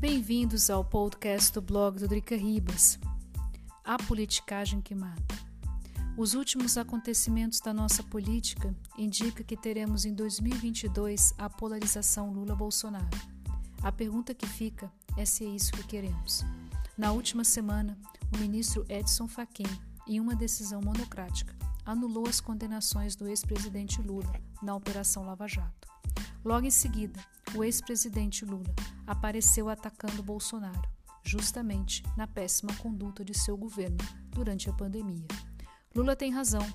Bem-vindos ao podcast do blog do Drica Ribas. A politicagem que mata. Os últimos acontecimentos da nossa política indicam que teremos em 2022 a polarização Lula-Bolsonaro. A pergunta que fica é se é isso que queremos. Na última semana, o ministro Edson Fachin, em uma decisão monocrática, anulou as condenações do ex-presidente Lula na Operação Lava Jato. Logo em seguida, o ex-presidente Lula apareceu atacando Bolsonaro, justamente na péssima conduta de seu governo durante a pandemia. Lula tem razão,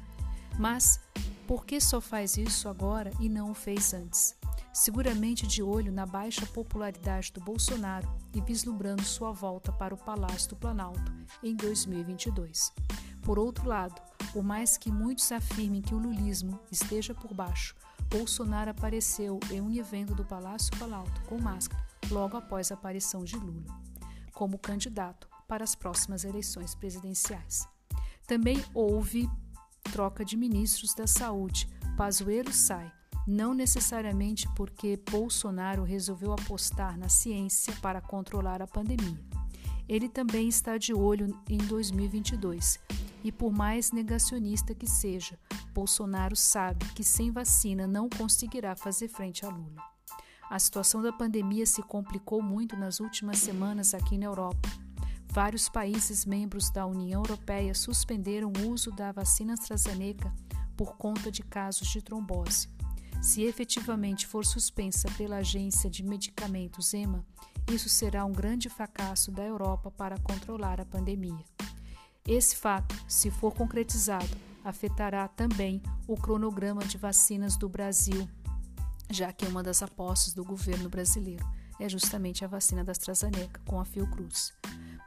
mas por que só faz isso agora e não o fez antes? Seguramente de olho na baixa popularidade do Bolsonaro e vislumbrando sua volta para o Palácio do Planalto em 2022. Por outro lado, por mais que muitos afirmem que o lulismo esteja por baixo, Bolsonaro apareceu em um evento do Palácio Planalto com máscara logo após a aparição de Lula, como candidato para as próximas eleições presidenciais. Também houve troca de ministros da Saúde. Pazuello sai, não necessariamente porque Bolsonaro resolveu apostar na ciência para controlar a pandemia. Ele também está de olho em 2022 e, por mais negacionista que seja, Bolsonaro sabe que sem vacina não conseguirá fazer frente a Lula. A situação da pandemia se complicou muito nas últimas semanas aqui na Europa. Vários países membros da União Europeia suspenderam o uso da vacina AstraZeneca por conta de casos de trombose. Se efetivamente for suspensa pela Agência de Medicamentos EMA, isso será um grande fracasso da Europa para controlar a pandemia. Esse fato, se for concretizado, afetará também o cronograma de vacinas do Brasil, já que uma das apostas do governo brasileiro é justamente a vacina da AstraZeneca com a Fiocruz.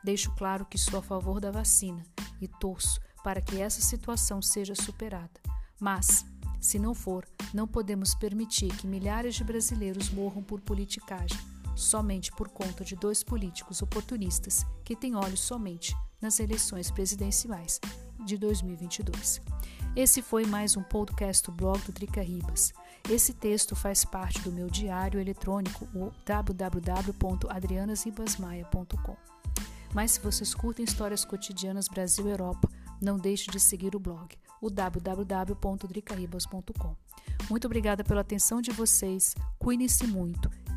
Deixo claro que sou a favor da vacina e torço para que essa situação seja superada. Mas, se não for, não podemos permitir que milhares de brasileiros morram por politicagem, somente por conta de dois políticos oportunistas que têm olhos somente nas eleições presidenciais de 2022. Esse foi mais um podcast do blog do Drica Ribas. Esse texto faz parte do meu diário eletrônico, o www.adrianasribasmaia.com. Mas se vocês curtem histórias cotidianas Brasil e Europa, não deixe de seguir o blog, o www.dricaribas.com. Muito obrigada pela atenção de vocês, cuidem-se muito